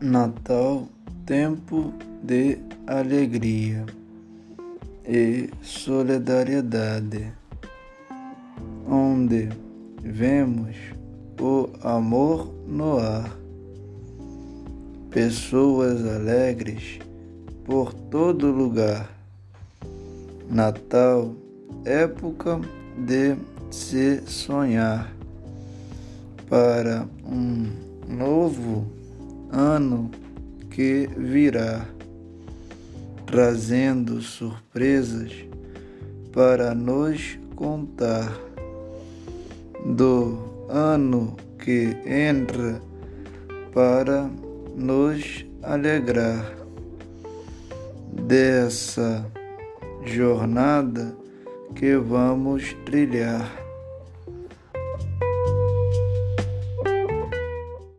Natal, tempo de alegria e solidariedade, onde vemos o amor no ar, pessoas alegres por todo lugar. Natal, época de se sonhar para um novo ano que virá, trazendo surpresas para nos contar do ano que entra para nos alegrar dessa jornada que vamos trilhar.